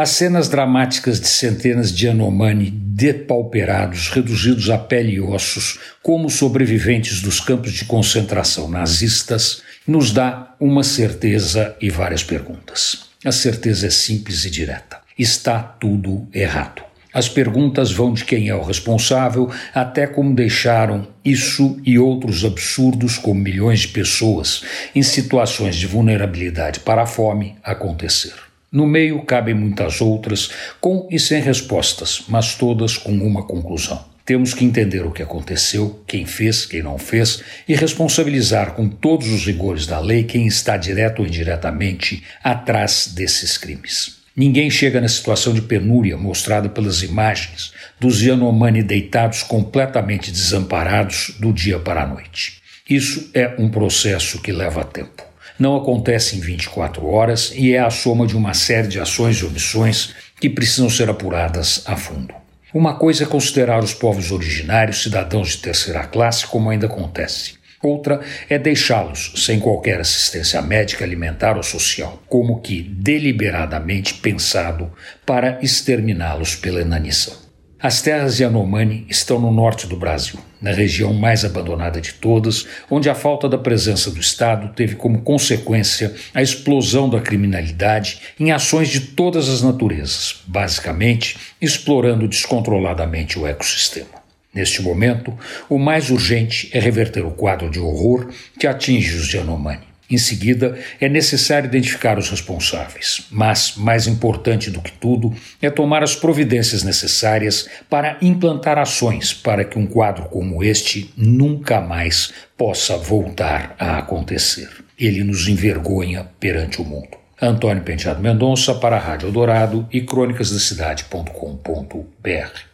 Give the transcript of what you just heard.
As cenas dramáticas de centenas de Yanomami depauperados, reduzidos a pele e ossos, como sobreviventes dos campos de concentração nazistas, nos dá uma certeza e várias perguntas. A certeza é simples e direta. Está tudo errado. As perguntas vão de quem é o responsável até como deixaram isso e outros absurdos, como milhões de pessoas em situações de vulnerabilidade para a fome, acontecer. No meio cabem muitas outras, com e sem respostas, mas todas com uma conclusão. Temos que entender o que aconteceu, quem fez, quem não fez, e responsabilizar com todos os rigores da lei quem está direto ou indiretamente atrás desses crimes. Ninguém chega na situação de penúria mostrada pelas imagens dos Yanomami deitados completamente desamparados do dia para a noite. Isso é um processo que leva tempo não acontece em 24 horas e é a soma de uma série de ações e omissões que precisam ser apuradas a fundo. Uma coisa é considerar os povos originários cidadãos de terceira classe, como ainda acontece. Outra é deixá-los sem qualquer assistência médica, alimentar ou social, como que deliberadamente pensado para exterminá-los pela inanição. As terras Yanomami estão no norte do Brasil, na região mais abandonada de todas, onde a falta da presença do Estado teve como consequência a explosão da criminalidade em ações de todas as naturezas, basicamente explorando descontroladamente o ecossistema. Neste momento, o mais urgente é reverter o quadro de horror que atinge os Yanomami. Em seguida, é necessário identificar os responsáveis, mas, mais importante do que tudo, é tomar as providências necessárias para implantar ações para que um quadro como este nunca mais possa voltar a acontecer. Ele nos envergonha perante o mundo. Antônio Penteado Mendonça para a Rádio Dourado e crônicasdacidade.com.br